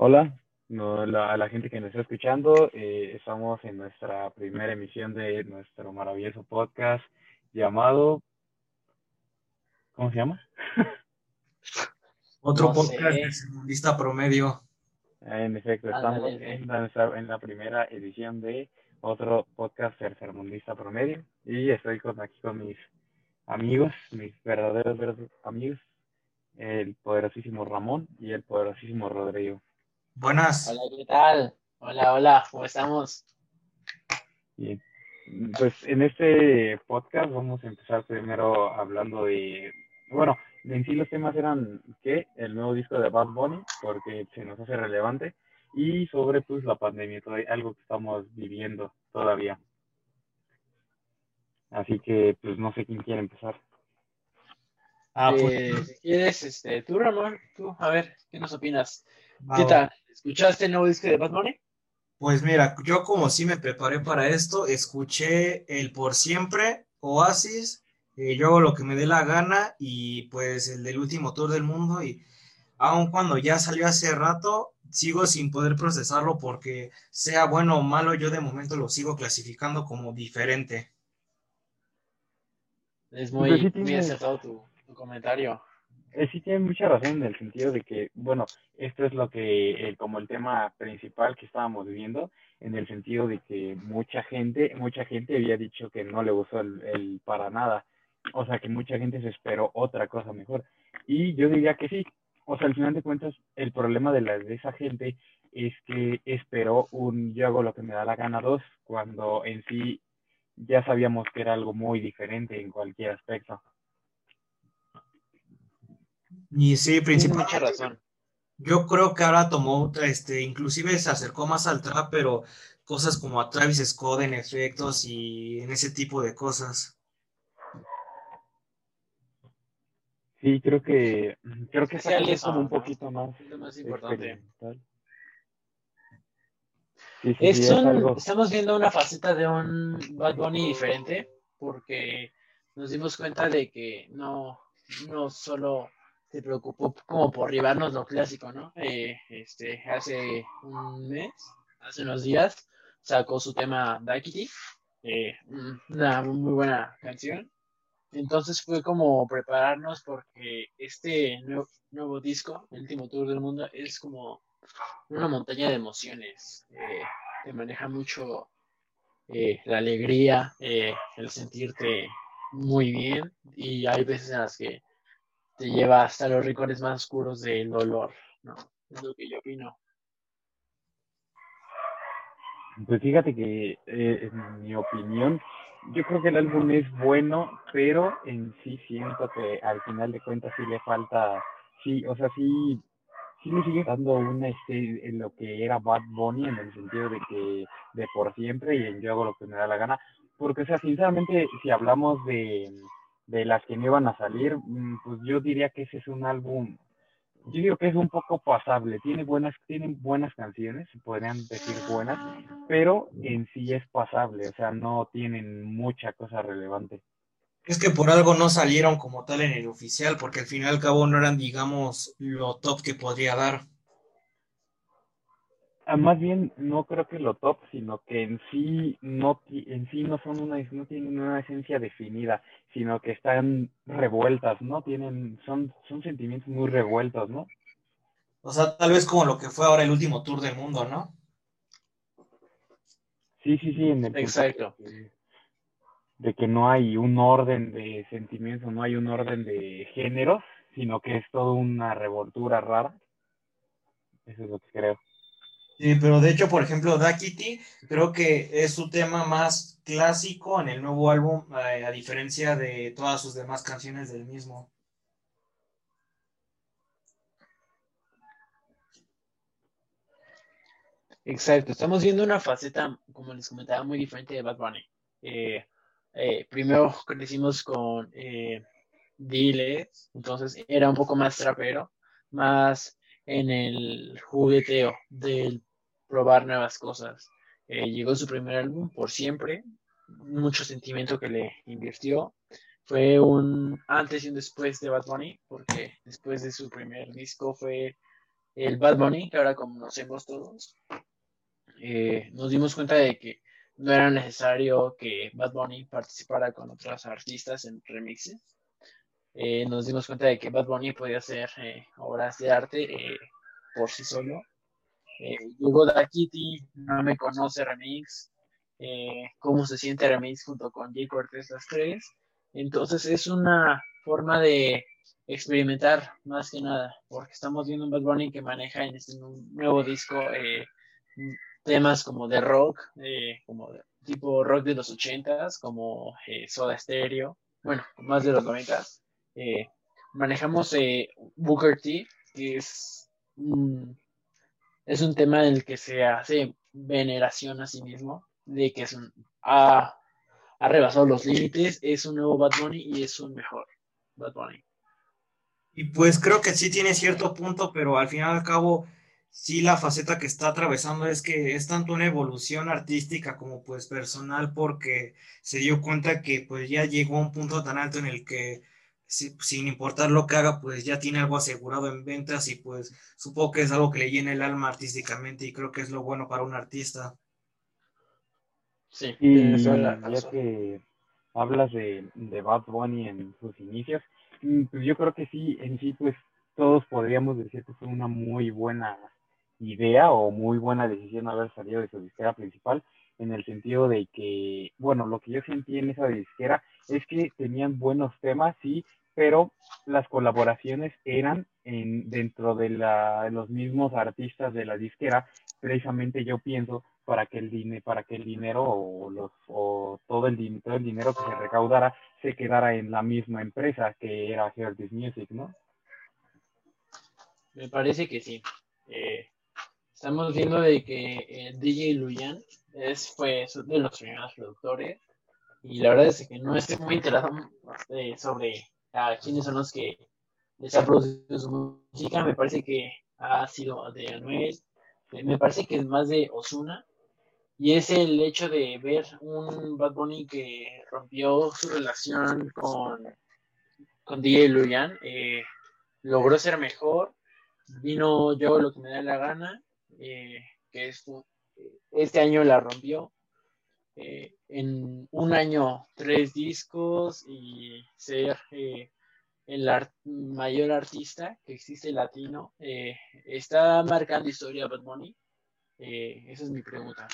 Hola, no, la- a la gente que nos está escuchando, eh, estamos en nuestra primera emisión de nuestro maravilloso podcast llamado, ¿cómo se llama? Otro No podcast sé. de Segundista Promedio. Ah, En efecto, estamos en la, en la primera edición de otro podcast tercermundista promedio y estoy con, aquí con mis amigos, mis verdaderos, verdaderos amigos, el poderosísimo Ramón y el poderosísimo Rodrigo. Buenas. Hola, ¿qué tal? Hola, hola, ¿cómo estamos? Bien. Pues en este podcast vamos a empezar primero hablando de, bueno, en sí los temas eran que el nuevo disco de Bad Bunny, porque se nos hace relevante, y sobre pues la pandemia, todo, algo que estamos viviendo todavía. Así que pues no sé quién quiere empezar. Ah, pues, Eh, si quieres, este, tú, Ramón, tú, a ver, ¿qué nos opinas? ¿Qué tal? ¿Escuchaste el nuevo disco de Bad Bunny? Pues mira, yo como sí me preparé para esto, escuché el Por Siempre, Oasis, eh, yo hago lo que me dé la gana y pues el del último tour del mundo y aun cuando ya salió hace rato, sigo sin poder procesarlo porque sea bueno o malo, yo de momento lo sigo clasificando como diferente. Es Pues muy, sí muy acertado tu, tu comentario. Eh, sí tiene mucha razón en el sentido de que, bueno, esto es lo que, eh, como el tema principal que estábamos viviendo, en el sentido de que mucha gente, mucha gente había dicho que no le gustó el, el para nada, o sea que mucha gente se esperó otra cosa mejor. Y yo diría que sí, o sea, al final de cuentas, el problema de, la, de esa gente es que esperó un yo hago lo que me da la gana dos, cuando en sí ya sabíamos que era algo muy diferente en cualquier aspecto. Y sí, principalmente mucha razón. Yo creo que ahora tomó, este, inclusive se acercó más al trap, pero cosas como a Travis Scott en efectos y en ese tipo de cosas. Sí, creo que creo que cosa es como un poquito más Es lo más importante. Sí, sí, Es es un- algo. estamos viendo una faceta de un Bad Bunny diferente porque nos dimos cuenta de que no, no solo se preocupó como por ribarnos lo clásico, ¿no? Eh, este, hace un mes, hace unos días, sacó su tema Daikiti, eh, una muy buena canción. Entonces fue como prepararnos porque este nuevo, disco, el último tour del mundo, es como una montaña de emociones. eh, te maneja mucho eh, la alegría, eh, el sentirte muy bien y hay veces en las que te lleva hasta los rincones más oscuros del dolor, ¿no? Es lo que yo opino. Pues fíjate que eh, en mi opinión, yo creo que el álbum es bueno, pero en sí siento que al final de cuentas sí le falta, sí, o sea, sí, sí le sigue dando una este, en lo que era Bad Bunny en el sentido de que de por siempre y en yo hago lo que me da la gana, porque o sea, sinceramente, si hablamos de, de las que no iban a salir, mm, pues yo diría que ese es un álbum yo digo que es un poco pasable, tiene buenas, tiene buenas canciones, podrían decir buenas, pero en sí es pasable, o sea, no tienen mucha cosa relevante. Es que por algo no salieron como tal en el oficial, porque al fin y al cabo no eran, digamos, lo top que podría dar. Ah, Más bien, no creo que lo top, sino que en sí no, en sí no son una, no tienen una esencia definida, sino que están revueltas, ¿no? Tienen, son, son sentimientos muy revueltos, ¿no? O sea, tal vez como lo que fue ahora el último tour del mundo, ¿no? Sí, sí, sí, en el punto Exacto. de que, de que no hay un orden de sentimientos, no hay un orden de géneros, sino que es toda una revoltura rara. Eso es lo que creo. Sí, pero de hecho, por ejemplo, Daquiti creo que es su tema más clásico en el nuevo álbum, eh, a diferencia de todas sus demás canciones del mismo. Exacto, estamos viendo una faceta, como les comentaba, muy diferente de Bad Bunny. Eh, eh, primero crecimos con eh, Diles, entonces era un poco más trapero, más en el jugueteo del probar nuevas cosas. Eh, llegó su primer álbum, Por Siempre, mucho sentimiento que le invirtió. Fue un antes y un después de Bad Bunny, porque después de su primer disco fue el Bad Bunny, que ahora conocemos todos, eh, nos dimos cuenta de que no era necesario que Bad Bunny participara con otros artistas en remixes. Eh, nos dimos cuenta de que Bad Bunny podía hacer obras de arte por sí solo. Llegó Da Kitty, No Me Conoce Remix, Cómo se siente Remix junto con Jay Cortez las tres. Entonces es una forma de experimentar más que nada, porque estamos viendo un Bad Bunny que maneja en este nuevo disco eh, temas como de rock, eh, como de, tipo rock de los ochentas, como eh, Soda Stereo, bueno, más de los noventas. manejamos Booker T, que es, es un tema en el que se hace veneración a sí mismo, de que es un, ha, rebasado los límites, es un nuevo Bad Bunny y es un mejor Bad Bunny. Y pues creo que sí tiene cierto punto, pero al final y al cabo, sí la faceta que está atravesando es que es tanto una evolución artística como pues personal, porque se dio cuenta que pues ya llegó a un punto tan alto en el que sin importar lo que haga, pues ya tiene algo asegurado en ventas y pues supongo que es algo que le llena el alma artísticamente y creo que es lo bueno para un artista. Sí, y ya que hablas de, de Bad Bunny en sus inicios, Mm, pues yo creo que sí, en sí, pues todos podríamos decir que fue una muy buena idea o muy buena decisión haber salido de su disquera principal, en el sentido de que, bueno, lo que yo sentí en esa disquera es que tenían buenos temas, sí, pero las colaboraciones eran en, dentro de la, los mismos artistas de la disquera. Precisamente yo pienso para que el para que el dinero o los o todo el dinero el dinero que se recaudara se quedara en la misma empresa que era Hear Music, ¿no? Me parece que sí. Eh, estamos viendo de que eh, DJ Luyan es fue de los primeros productores. Y la verdad es que no estoy muy interesado eh, sobre a quiénes son los que les ha producido su música. Me parece que ha sido de Anuel, me parece que es más de Osuna y es el hecho de ver un Bad Bunny que rompió su relación con, con DJ Luyan, eh, logró ser mejor, vino yo lo que me da la gana, eh, que es, este año la rompió, eh, en un año tres discos y ser el mayor artista que existe latino, está marcando historia Bad Bunny eh, esa es mi pregunta.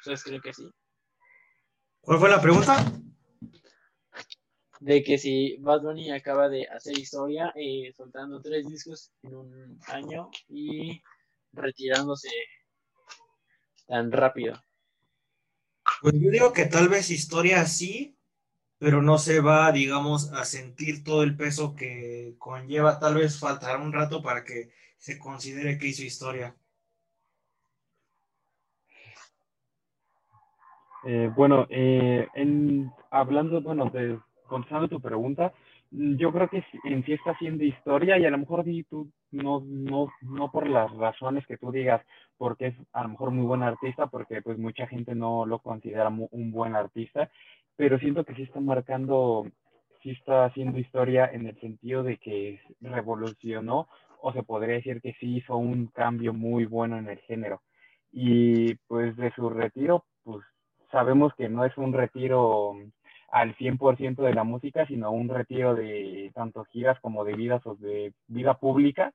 ¿Ustedes creen que sí? ¿Cuál fue la pregunta? De que si Bad Bunny acaba de hacer historia, eh, soltando tres discos en un año y retirándose tan rápido. Pues yo digo que tal vez historia sí, pero no se va, digamos, a sentir todo el peso que conlleva. Tal vez faltará un rato para que se considere que hizo historia. Eh, bueno, eh, en, hablando, bueno, de, contestando tu pregunta, yo creo que en sí está haciendo historia y a lo mejor tú no, no, no por las razones que tú digas, porque es a lo mejor muy buen artista, porque pues mucha gente no lo considera un buen artista, pero siento que sí está marcando, sí está haciendo historia en el sentido de que revolucionó o se podría decir que sí hizo un cambio muy bueno en el género. Y pues de su retiro, pues sabemos que no es un retiro al 100% de la música, sino un retiro de tanto giras como de vidas o de vida pública.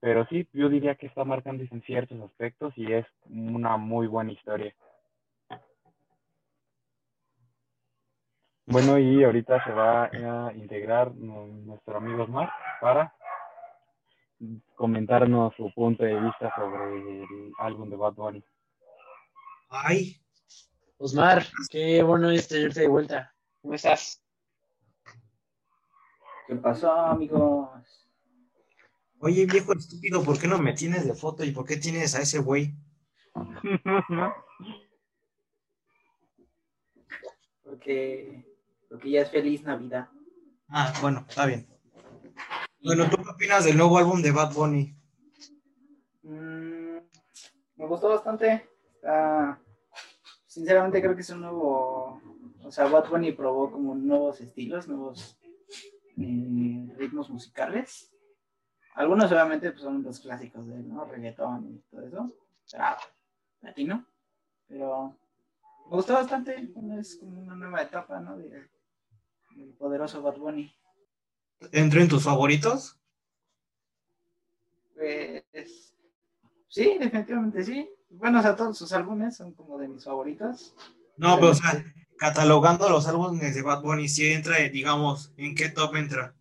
Pero sí, yo diría que está marcando en ciertos aspectos y es una muy buena historia. Bueno, y ahorita se va a integrar nuestro amigo Osmar para comentarnos su punto de vista sobre el álbum de Bad Bunny. Ay, Osmar, qué bueno es tenerte de vuelta. ¿Cómo estás? ¿Qué pasó, amigos? Oye, viejo estúpido, ¿por qué no me tienes de foto y por qué tienes a ese güey? porque, porque ya es feliz Navidad. Ah, bueno, está bien. Bueno, ¿tú qué opinas del nuevo álbum de Bad Bunny? Mm, me gustó bastante. Está, sinceramente creo que es un nuevo, o sea, Bad Bunny probó como nuevos estilos, nuevos eh, ritmos musicales. Algunos obviamente pues, son los clásicos de ¿no? reggaetón y todo eso. Trap, latino. Pero me gustó bastante. Es como una nueva etapa, ¿no? De, del poderoso Bad Bunny. ¿Entró en tus favoritos? Pues sí, definitivamente sí. Bueno, o sea, todos sus álbumes son como de mis favoritos. No, pero o sea, catalogando los álbumes de Bad Bunny, si entra, digamos, ¿en qué top entra?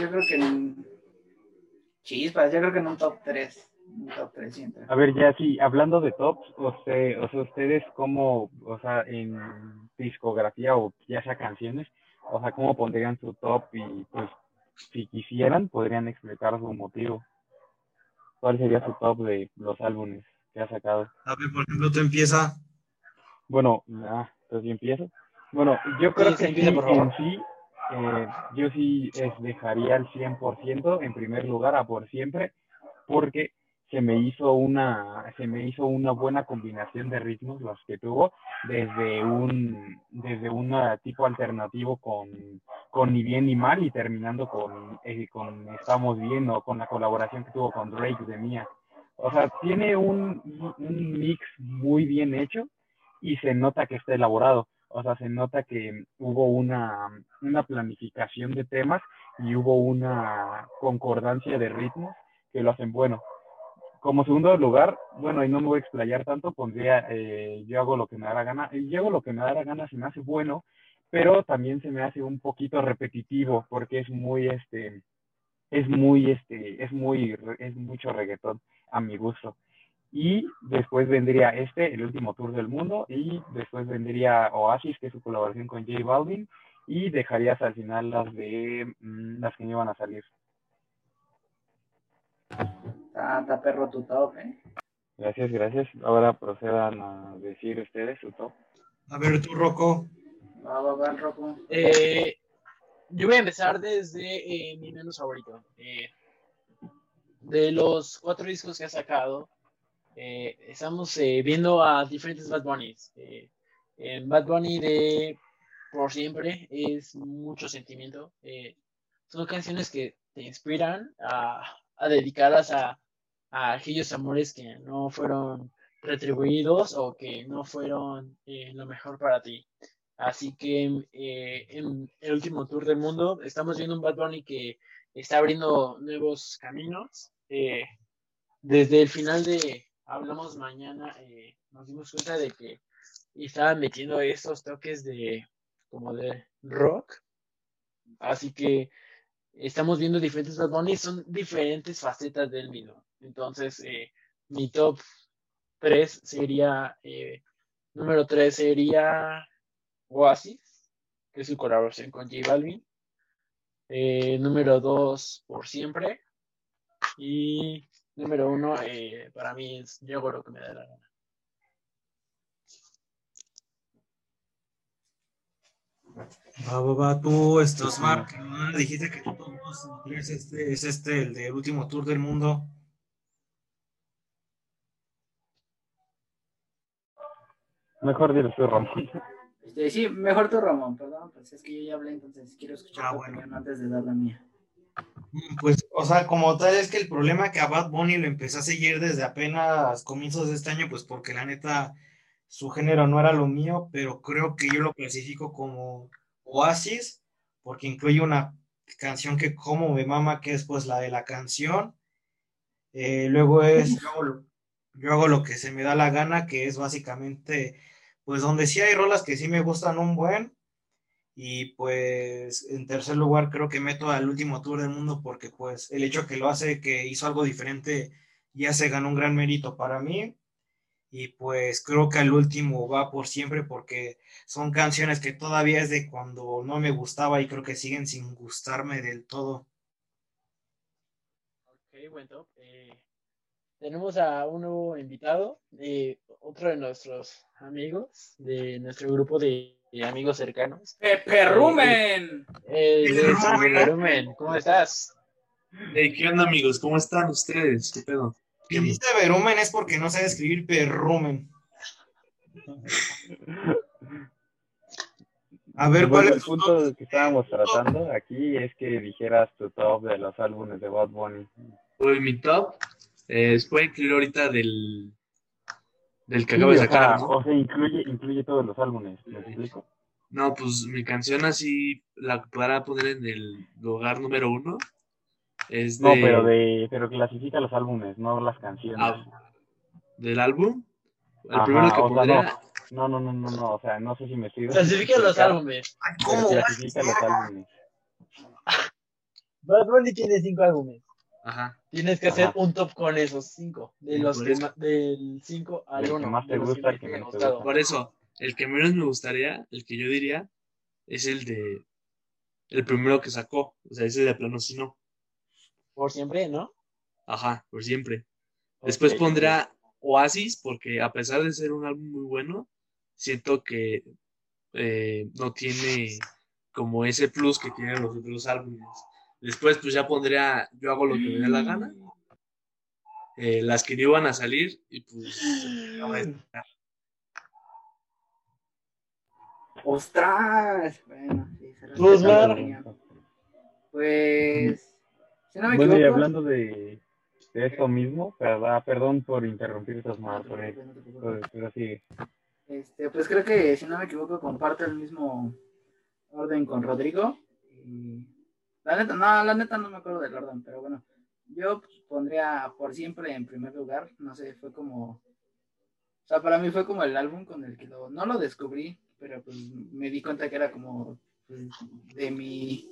Yo creo que en Chispas, yo creo que en un top 3. Un top 3 sí entra. A ver, ya sí, hablando de tops, o sea, o sea, ustedes como, o sea, en discografía o ya sea canciones, o sea, cómo pondrían su top y pues si quisieran podrían explicar su motivo. ¿Cuál sería su top de los álbumes que ha sacado? A ver, por ejemplo, tú empieza. Bueno, ah, entonces yo empiezo. Bueno, yo creo Sí, que sí, empieza, sí, por favor. en sí, eh, yo sí dejaría al 100% en primer lugar a por siempre, porque se me hizo una, se me hizo una buena combinación de ritmos los que tuvo, desde un, desde un tipo alternativo con, con Ni Bien Ni Mal y terminando con, eh, con Estamos Bien o con la colaboración que tuvo con Drake de Mía. O sea, tiene un, un mix muy bien hecho y se nota que está elaborado. O sea, se nota que hubo una, una planificación de temas y hubo una concordancia de ritmos que lo hacen bueno. Como segundo lugar, bueno, y no me voy a explayar tanto, pondría eh, yo hago lo que me da la gana. Yo lo que me da la gana, se me hace bueno, pero también se me hace un poquito repetitivo porque es muy, este, es muy, este, es muy, es mucho reggaetón a mi gusto. Y después vendría este, el último tour del mundo, y después vendría Oasis, que es su colaboración con J Balvin, y dejarías al final las de mm, las que no iban a salir. Está, está perro tu top, ¿eh? Gracias, gracias. Ahora procedan a decir ustedes su top. A ver, tú, Rocco. Va, va, va, Rocco. Eh, yo voy a empezar desde eh, mi menos favorito. Eh, de los cuatro discos que ha sacado, eh, estamos eh, viendo a diferentes Bad Bunnies. Eh, Bad Bunny de Por Siempre es mucho sentimiento. Son canciones que te inspiran a, a dedicarlas a, a aquellos amores que no fueron retribuidos o que no fueron lo mejor para ti. Así que en el último tour del mundo estamos viendo un Bad Bunny que está abriendo nuevos caminos. Eh, desde el final de Hablamos Mañana eh, nos dimos cuenta de que estaban metiendo esos toques de como de rock. Así que estamos viendo diferentes Bad Bunny, son diferentes facetas del mismo. Entonces, eh, mi top 3 sería, número 3 sería Oasis, que es su colaboración con J Balvin. Número 2, Por Siempre. Y número 1, eh, para mí es Yo hago lo que me da la gana. Va, va, va, tú, Osmar, que no dijiste que dos es este, es este, el del último tour del mundo. Mejor dile tú, Ramón. Este, sí, mejor tú, Ramón, perdón, pues es que yo ya hablé, entonces quiero escuchar Ah, tu bueno. opinión antes de dar la mía. Pues, o sea, como tal, es que el problema que a Bad Bunny lo empecé a seguir desde apenas comienzos de este año, pues porque la neta, su género no era lo mío, pero creo que yo lo clasifico como Oasis, porque incluye una canción que como me mama, que es pues la de la canción. Eh, luego es, yo hago, lo, yo hago lo que se me da la gana, que es básicamente, pues donde sí hay rolas que sí me gustan un buen. Y pues en tercer lugar creo que meto al último tour del mundo porque pues el hecho que lo hace, que hizo algo diferente, ya se ganó un gran mérito para mí. Y pues creo que al último va por siempre porque son canciones que todavía es de cuando no me gustaba y creo que siguen sin gustarme del todo. Ok, buen top. Eh, tenemos a un nuevo invitado, eh, otro de nuestros amigos, de nuestro grupo de, de amigos cercanos. ¡Pepe Rumen! Eh, Rumen, ¿cómo estás? Hey, ¿qué onda, amigos? ¿Cómo están ustedes? ¿Qué pedo? Si dice verumen es porque no sabe escribir perrumen. A ver, Y ¿cuál bueno, es el punto que estábamos tratando aquí es que dijeras tu top de los álbumes de Bad Bunny. Pues mi top eh, puede incluir ahorita del, del que Sí, acabo de o sacar, sea, ¿no? o sea, incluye, incluye todos los álbumes, ¿me explico? No, pues mi canción así la podrá poner en el lugar número uno. Es No, de, pero de, pero clasifica los álbumes, no las canciones. ah, del álbum. El Ajá, primero que o sea, pondría, No, no, no, no, no, o sea, no sé si me sigo. Clasifica los álbumes. ¿Cómo? clasifica los álbumes. Bad Bunny tiene cinco álbumes. Ajá, Tienes que hacer Ajá. un top con esos cinco. De los que eso. del 5 al Del que 1. más te gusta, el que menos te gusta. por eso, el que menos me gustaría, el que yo diría, es el de, el primero que sacó, o sea, ese de plano si no, Por siempre, ¿no? ajá, por siempre. Después Ok, pondrá Oasis, porque a pesar de ser un álbum muy bueno, siento que eh, no tiene como ese plus que tienen los otros álbumes. Después, pues ya pondría Yo hago lo que me dé la gana, eh, las que no iban a salir, y pues. ¡Ostras! Bueno, sí, se Pues. Pues, si no me Bueno, y hablando de, de esto mismo, ¿verdad? perdón por interrumpir estas No, no más, te pero, no sí. Este, pues creo que, si no me equivoco, comparto el mismo orden con Rodrigo. Y la neta, no, la neta no me acuerdo del orden, pero bueno, yo pues, pondría por siempre en primer lugar. No sé, fue como. O sea, para mí fue como el álbum con el que lo, no lo descubrí, pero pues me di cuenta que era como pues, de mi,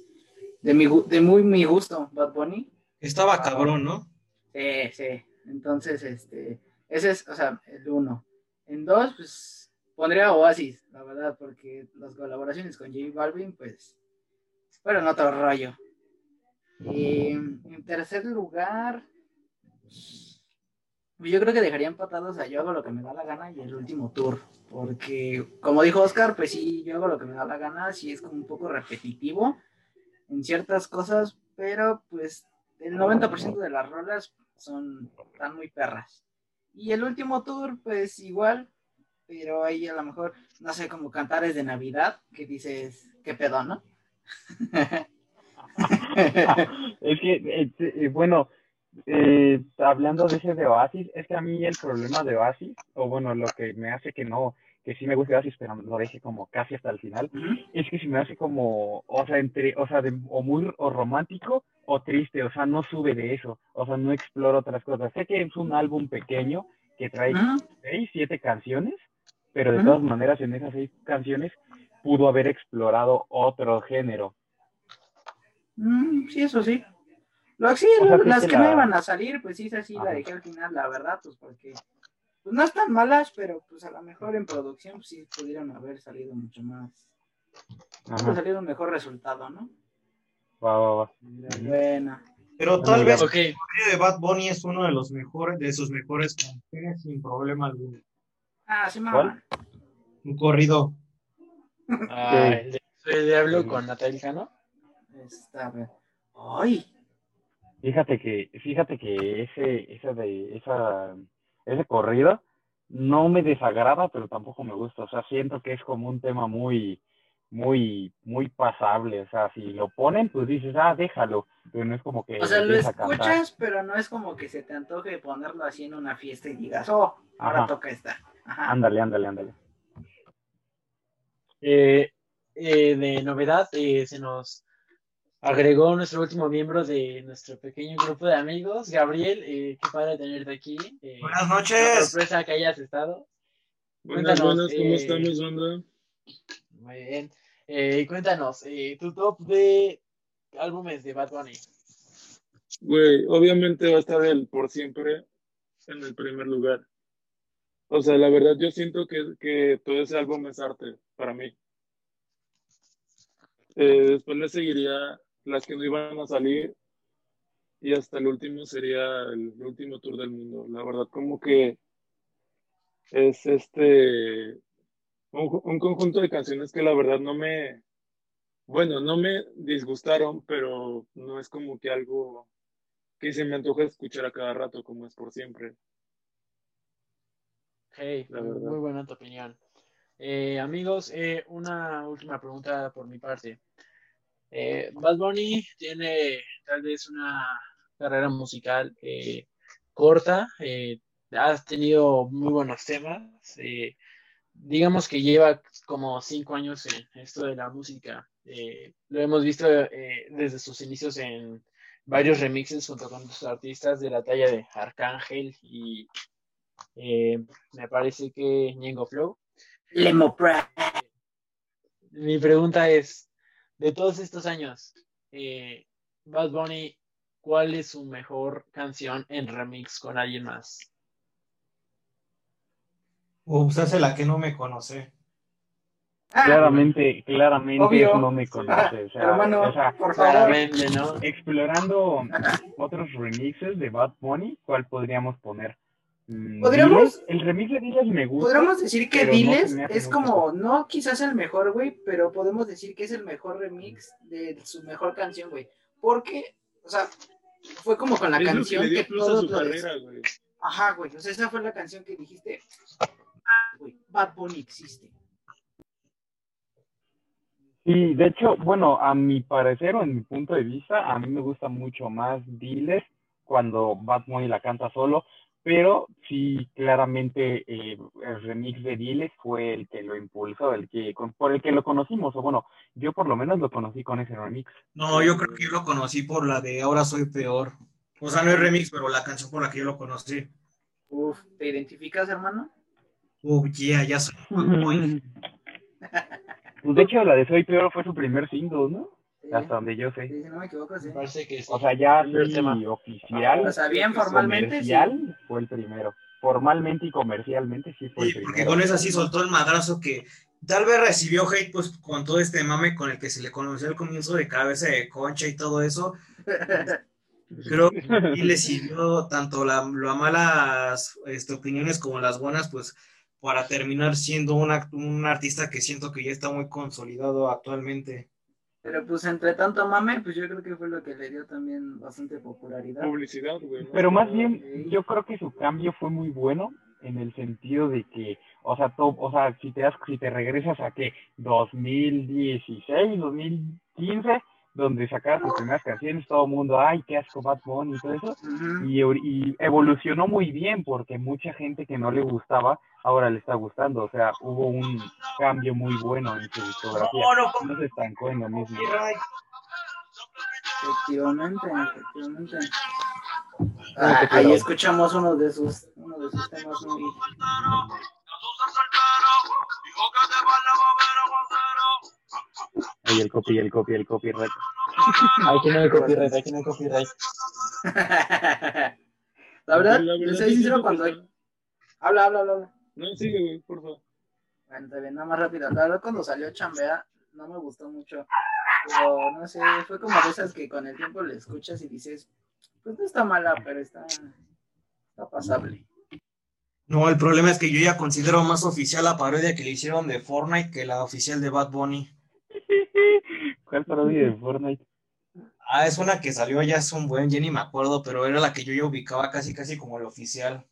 de mi, de muy mi gusto, Bad Bunny. Estaba cabrón, ¿no? Sí, sí. Entonces, este, ese es, o sea, el uno. En dos, pues, pondría Oasis, la verdad, porque las colaboraciones con J Balvin, pues, fueron otro rollo. En tercer lugar, pues, yo creo que dejaría empatados a Yo hago lo que me da la gana y el último tour, porque, como dijo Oscar, pues sí, yo hago lo que me da la gana, sí es como un poco repetitivo en ciertas cosas, pero pues el 90% de las rolas son están muy perras. Y el último tour, pues igual, pero ahí a lo mejor, no sé, como cantares de Navidad, que dices, qué pedo, ¿no? Es que, eh, eh, bueno, eh, hablando de ese de Oasis, es que a mí el problema de Oasis, o bueno, lo que me hace que no, que sí me guste Oasis, pero lo deje como casi hasta el final, es que se me hace como, o sea, entre, o sea, de- o muy o romántico o triste, o sea, no sube de eso, o sea, no explora otras cosas. Sé que es un álbum pequeño que trae Ujú. seis, siete canciones, pero de todas maneras en esas seis canciones pudo haber explorado otro género. Mm, sí, eso sí. Lo, sí, O sea, lo- sí las que no iban a salir, pues sí, esa sí la Ajá. dejé al final, la verdad, pues porque pues no están malas, pero pues a lo mejor en producción pues, sí pudieron haber salido mucho más, Ajá. salir un mejor resultado, ¿no? Va, va, va. Pero bueno. Pero tal vez Ok. el de Bad Bunny es uno de los mejores, de sus mejores canciones sin problema alguno. Ah, sí, ¿Cuál? mamá. Un corrido. Ah, el de Soy Diablo con Natalia Cano. Está bien. Ay, Fíjate que, fíjate que ese, esa de, esa, ese corrido no me desagrada, pero tampoco me gusta. O sea, siento que es como un tema muy, muy, muy pasable. O sea, si lo ponen, pues dices, ah, déjalo. Pero no es como que o sea, lo escuchas, pero no es como que se te antoje ponerlo así en una fiesta y digas, oh, ahora Ajá. toca esta. Ajá. Ándale, ándale, ándale. Eh, eh, de novedad, eh, se nos agregó nuestro último miembro de nuestro pequeño grupo de amigos, Gabriel. Eh, qué padre tenerte aquí. Eh, Buenas noches. sorpresa que hayas estado. Buenas, Cuéntanos, buenas, ¿cómo eh, estamos, banda? Muy bien. Eh, cuéntanos, eh, tu top de álbumes de Bad Bunny. Güey, obviamente va a estar el por siempre en el primer lugar. O sea, la verdad, yo siento que, que todo ese álbum es arte para mí. Eh, después le seguiría las que no iban a salir y hasta el último sería el último tour del mundo. La verdad, como que es este un, un conjunto de canciones que la verdad no me, bueno, no me disgustaron, pero no es como que algo que se me antoja escuchar a cada rato, como es por siempre. Hey, La muy, verdad. muy buena tu opinión. Eh, amigos, eh, una última pregunta por mi parte. Eh, Bad Bunny tiene tal vez una carrera musical eh, corta, has tenido muy buenos temas, digamos que lleva como cinco años en esto de la música. Lo hemos visto desde sus inicios en varios remixes junto con otros artistas de la talla de Arcángel y eh, me parece que Ñengo Flow. Lemo Pra. Mi pregunta es, de todos estos años, eh, Bad Bunny, ¿cuál es su mejor canción en remix con alguien más? Ups, es la que no me conoce. Ah, Claramente, claramente Obvio. no me conoce. O sea, hermano, o sea, por favor. Claramente, ¿no? explorando otros remixes de Bad Bunny, ¿cuál podríamos poner? Mm, ¿Podríamos? Diles. El remix de Diles me gusta. Podríamos decir que no Diles es como, no quizás el mejor, güey, pero podemos decir que es el mejor remix de su mejor canción, güey. Porque, o sea, fue como con la Es canción que que, todos carrera, güey. Ajá, güey. O sea, esa fue la canción que dijiste. Ah, güey, Bad Bunny existe. Sí, de hecho, bueno, a mi parecer o en mi punto de vista, a mí me gusta mucho más Diles cuando Bad Bunny la canta solo, pero sí, claramente eh, el remix de Diles fue el que lo impulsó, el que con- por el que lo conocimos, o bueno, yo por lo menos lo conocí con ese remix. No, yo creo que yo lo conocí por la de Ahora soy peor. O sea, no es remix, pero la canción por la que yo lo conocí. Uf, ¿te identificas, hermano? Oh, yeah, ya soy muy Pues de hecho, la de Soy Peor fue su primer single, ¿no? Sí, Hasta donde yo sé. sí, si no me equivoco, sí. Me parece que sí. O sea, ya tema. oficial, O sea, bien formalmente, sí. comercial, fue el primero. Formalmente y comercialmente sí fue el Sí, porque primero. con esa sí soltó el madrazo que tal vez recibió hate, pues con todo este mame con el que se le conoció al comienzo de cabeza de concha y todo eso. Creo que sí le sirvió tanto la, las malas este, opiniones como las buenas, pues para terminar siendo una- un artista que siento que ya está muy consolidado actualmente. Pero pues entre tanto mame, pues yo creo que fue lo que le dio también bastante popularidad. Publicidad, güey. ¿no? Pero más bien, yo creo que su cambio fue muy bueno en el sentido de que, o sea, to- o sea, si te das, si te regresas a que 2016, 2015, donde sacaba sus primeras canciones, todo el mundo, ay, qué asco Bad Bunny y todo eso, y, y evolucionó muy bien porque mucha gente que no le gustaba ahora le está gustando, o sea, hubo un cambio muy bueno en su discografía, no, no se estancó en lo mismo. Efectivamente, efectivamente. Ah, Ah, ahí escuchamos uno de sus, uno de sus temas muy. Ahí el copy, el copy, el copyright. Aquí no hay copyright, aquí no hay copyright. La verdad, La verdad, soy sincero cuando. Habla, habla, habla. habla. No, sigue, güey, por favor. Bueno, está bien, nada más rápido. La verdad, cuando salió Chambea, no me gustó mucho. Pero no sé, fue como de esas que con el tiempo le escuchas y dices, pues no está mala, pero está, está pasable. No, el problema es que yo ya considero más oficial la parodia que le hicieron de Fortnite que la oficial de Bad Bunny. ¿Cuál parodia de Fortnite? Ah, es una que salió ya es un buen, ya ni me acuerdo, pero era la que yo ya ubicaba casi casi como la oficial.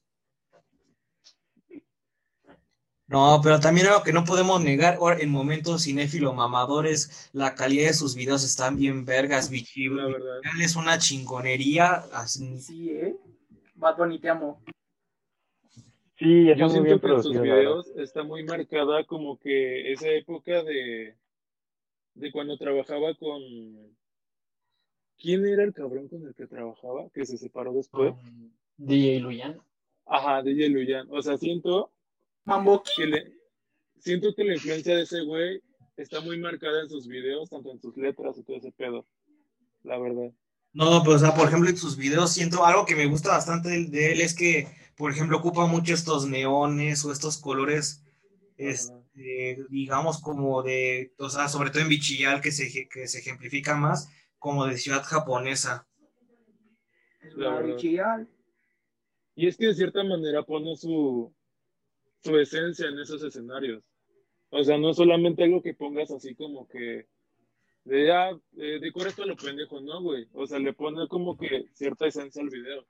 No, pero también algo que no podemos negar, en momentos cinéfilo mamadores, la calidad de sus videos están bien vergas, bichi. La verdad. Es una chingonería. así- Sí, ¿eh? Bad Bunny, te amo. Sí, Yo está muy siento bien que en sus videos está muy marcada como que esa época de, de cuando trabajaba con... ¿Quién era el cabrón con el que trabajaba? Que se separó después. DJ Luyan. Ajá, DJ Luyan. O sea, siento Mambo. que le, siento que la influencia de ese güey está muy marcada en sus videos, tanto en sus letras y todo ese pedo. La verdad. No, pero o sea, por ejemplo, en sus videos siento algo que me gusta bastante de, de él es que, por ejemplo, ocupa mucho estos neones o estos colores, este, digamos, como de, o sea, sobre todo en Bichillal, que se, que se ejemplifica más, como de ciudad japonesa. Y es que de cierta manera pone su, su esencia en esos escenarios. O sea, no solamente algo que pongas así como que de ya, eh, decora esto a lo pendejo, no, güey. O sea, le pone como que cierta esencia al video.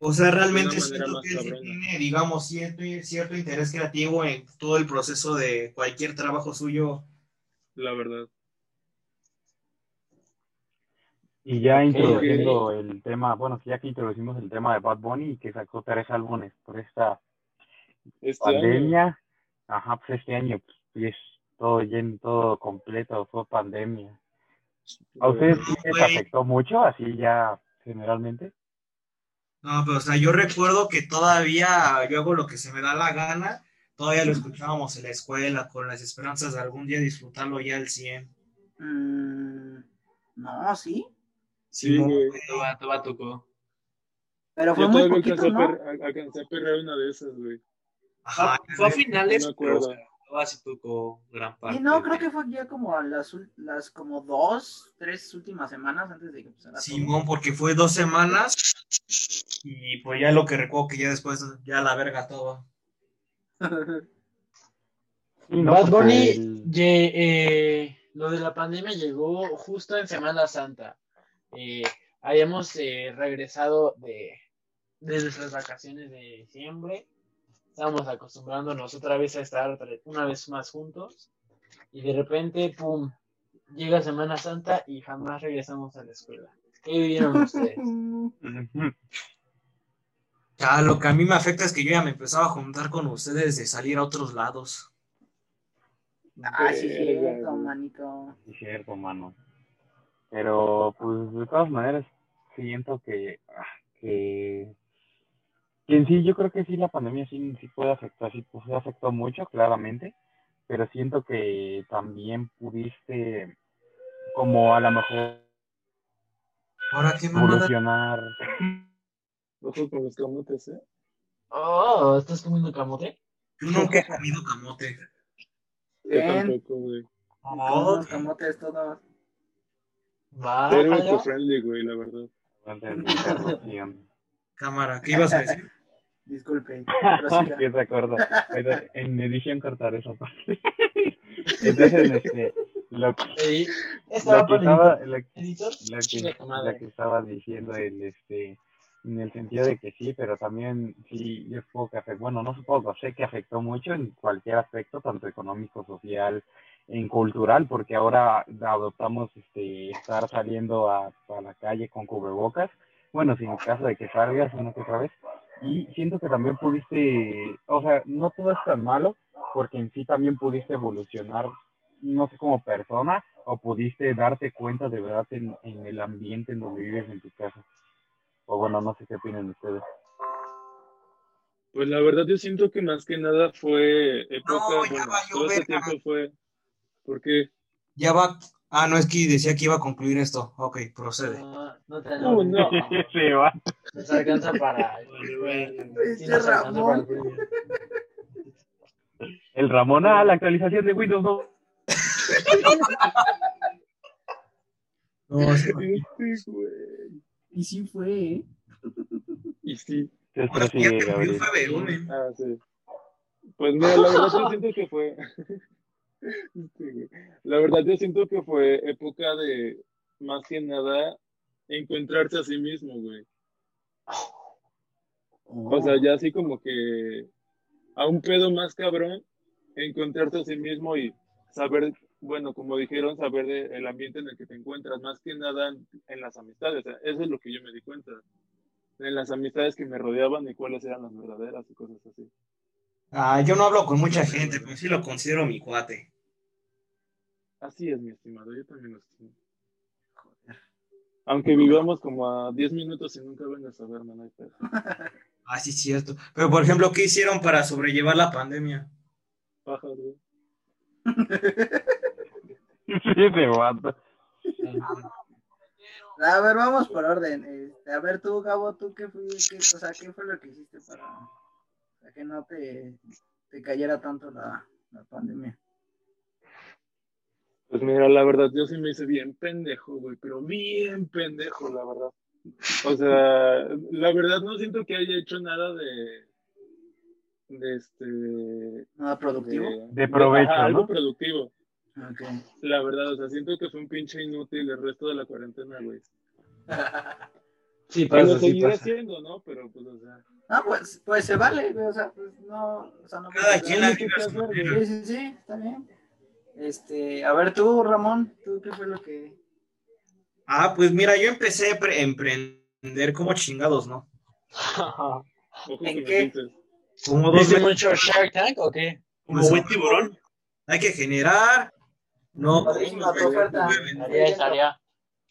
O sea, realmente siento que cabrona. tiene, digamos, cierto, cierto interés creativo en todo el proceso de cualquier trabajo suyo. La verdad. Y ya introduciendo el tema, bueno, ya que introducimos el tema de Bad Bunny y que sacó tres álbumes por esta Este año, pandemia, ajá, pues este año, pues, y es todo lleno, todo completo, fue pandemia. ¿A ustedes sí les afectó mucho, así ya generalmente? No, pero o sea, yo recuerdo que todavía yo hago lo que se me da la gana. Todavía lo escuchábamos en la escuela con las esperanzas de algún día disfrutarlo ya al 100. Mm, no, sí. Sí, Simón, güey. Toma, toma, tocó. Pero fue Yo muy poquito, alcancé, a ¿no? per- alcancé a perrear una de esas, güey. Ajá, fue a finales, No pero o sea, sí tocó gran parte. Y no, creo que fue ya como a las, las como dos, tres últimas semanas antes de que empezara todo. Simón, porque fue dos semanas y pues ya lo que recuerdo que ya después ya la verga todo. No, Bad porque Bunny, el- lle- eh, lo de la pandemia llegó justo en Semana Santa. Eh, habíamos eh, regresado de, de nuestras vacaciones de diciembre. Estábamos acostumbrándonos otra vez a estar una vez más juntos. Y de repente, ¡pum! Llega Semana Santa y jamás regresamos a la escuela. ¿Qué vivieron ustedes? Ya, lo que a mí me afecta es que yo ya me empezaba a juntar con ustedes de salir a otros lados. Ah, sí, cierto, manito. Sí, cierto, mano. Pero, pues, de todas maneras, siento que, ah, que, que en sí, yo creo que sí, la pandemia sí, sí puede afectar, sí, pues, afectó mucho, claramente, pero siento que también pudiste, como a lo mejor, Ahora qué mamada. evolucionar. Ojo con los camotes, ¿eh? Oh, ¿estás comiendo camote? Yo nunca he comido camote. Yo tampoco, güey. Oh, Los camotes todos. Va, Pero allá. eco-friendly, güey, la verdad. Cámara, ¿qué ibas a decir? Disculpe. prosiga. ¿Qué se acuerda? Ahorita En edición cortar esa parte. Entonces, este, lo, estaba lo que estaba, lo, lo que, lo que estaba diciendo el este en el sentido de que sí, pero también sí, yo supongo que afectó, bueno, no supongo, sé que afectó mucho en cualquier aspecto, tanto económico, social, en cultural, porque ahora adoptamos este estar saliendo a, a la calle con cubrebocas, bueno, sin caso de que salgas una que otra vez, y siento que también pudiste, o sea, no todo es tan malo, porque en sí también pudiste evolucionar, no sé, como persona, o pudiste darte cuenta de verdad en, en el ambiente en donde vives en tu casa. O bueno, no sé qué opinan ustedes. Pues la verdad yo siento que más que nada fue época, No, ya bueno, valió todo ese verga. tiempo fue, porque, Ya va. Ah, no, es que decía que iba a concluir esto. Ok, procede. No, no te no, no, Se va. Nos alcanza para. Sí, nos alcanza para el Ramón, ah, la actualización de Windows no. No, sí. Güey. Y sí fue, ¿eh? Y sí, Ahora sí ya prosigue, te murió Gabriel. fue Berumen. ah, sí. Pues mira, la verdad yo siento que fue, la verdad yo siento que fue época de, más que nada, encontrarse a sí mismo, güey. O sea, ya así como que a un pedo más cabrón, encontrarte a sí mismo y saber, bueno, como dijeron, saber de- el ambiente en el que te encuentras, más que nada en, en las amistades. Eso es lo que yo me di cuenta. En las amistades que me rodeaban y cuáles eran las verdaderas y cosas así. Ah, yo no hablo con mucha gente, pero sí lo considero mi cuate. Así es, mi estimado, yo también lo estimo. Aunque vivamos como a 10 minutos y nunca vengas a verme, no hay pedo. Ah, sí, cierto. Pero, por ejemplo, ¿qué hicieron para sobrellevar la pandemia? Paja, güey. Sí, se va. A ver, vamos por orden. Este, a ver, tú, Gabo, ¿tú qué fue, qué, o sea, qué fue lo que hiciste para, para que no te, te cayera tanto la, la pandemia? Pues mira, la verdad, yo sí me hice bien pendejo, güey, pero bien pendejo, la verdad. O sea, la verdad no siento que haya hecho nada de, de este, ¿Nada productivo? De provecho, ajá, algo productivo. La verdad, o sea, siento que fue un pinche inútil el resto de la cuarentena, güey. Sí, Pero pasa, lo sí seguiré haciendo, ¿no? Pero pues, o sea. Ah, pues, pues se vale, güey, o sea, pues no, o sea, no Cada quien la ¿qué vive a su hacer, güey? manera. Sí, sí, sí, está bien. Este, a ver tú, Ramón, ¿tú qué fue lo que...? Ah, pues mira, yo empecé a pre- emprender como chingados, ¿no? ¿En qué? Como dos ¿Viste meses. mucho Shark Tank o qué? Como buen tiburón. Hay que generar. No, Padrísima tu oferta. Tarea, tarea.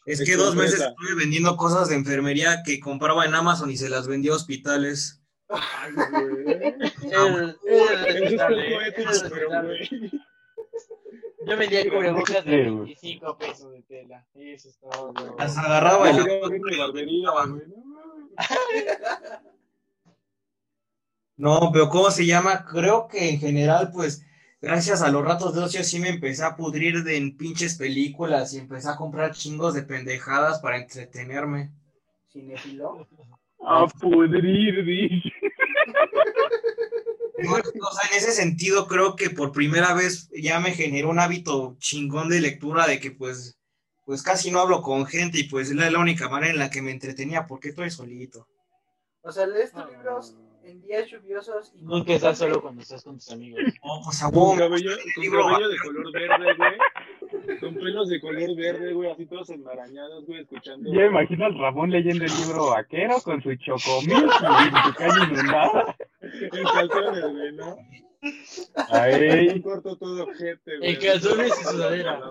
es que dos meses estuve vendiendo cosas de enfermería que compraba en Amazon y se las vendía a hospitales. Ay, Eso. Yo vendía cubrebocas de Sí, güey. 25 pesos de tela. Eso es todo. Las agarraba y No, pero ¿cómo se llama? Creo que en general, pues, gracias a los ratos de ocio sí me empecé a pudrir de en pinches películas y empecé a comprar chingos de pendejadas para entretenerme. ¿Cinefilo? A pudrir, dice. No, o sea, en ese sentido creo que por primera vez ya me generó un hábito chingón de lectura de que pues, pues casi no hablo con gente y pues es la, la única manera en la que me entretenía porque estoy solito. O sea, lees tus libros en días lluviosos y... Nunca estás solo cuando estás con tus amigos. Oh, pues a Con cabello, con libro cabello de color verde, güey. Con pelos de color verde, güey, así todos enmarañados, güey, escuchando. Ya imagino al Ramón leyendo el libro vaquero con su chocomil y su calle inundada. En calzones, güey, ¿no? Un corto todo güey. En calzones y sudadera.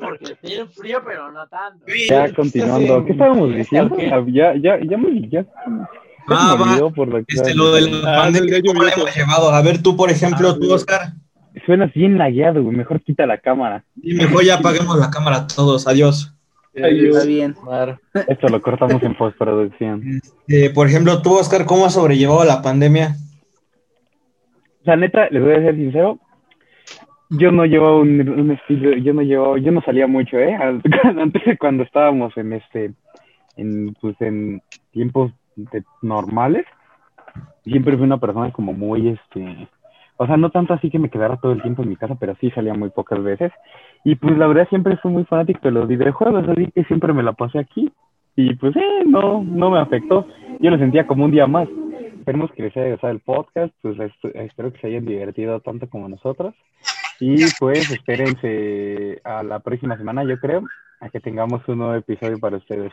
Porque tiene frío, pero no tanto. ya continuando. ¿Qué estábamos diciendo? Ah, Ya, ya, ya me, ya, ya Ah, va. por Este, lo de la Ah, pandemia, ¿cómo la hemos llevado? A ver, tú, por ejemplo, Ah, tú. Oscar. Suenas bien lagueado, güey. Mejor quita la cámara. Y mejor ya apaguemos la cámara todos, adiós. Está bien. Claro. Esto lo cortamos en postproducción. Eh, por ejemplo, tú, Oscar, ¿cómo has sobrellevado la pandemia? O sea, neta, les voy a ser sincero. Yo no llevaba un, un estilo, yo no llevaba, yo no salía mucho, ¿eh? Antes de cuando estábamos en este, en, pues en tiempos de- normales, siempre fui una persona como muy, este, o sea, no tanto así que me quedara todo el tiempo en mi casa, pero sí salía muy pocas veces. Y pues la verdad siempre fui muy fanático de los videojuegos, así que siempre me la pasé aquí. Y pues, eh, no, no me afectó. Yo lo sentía como un día más. Esperemos que les haya gustado el podcast, pues espero que se hayan divertido tanto como nosotros. Y pues espérense a la próxima semana, yo creo, a que tengamos un nuevo episodio para ustedes.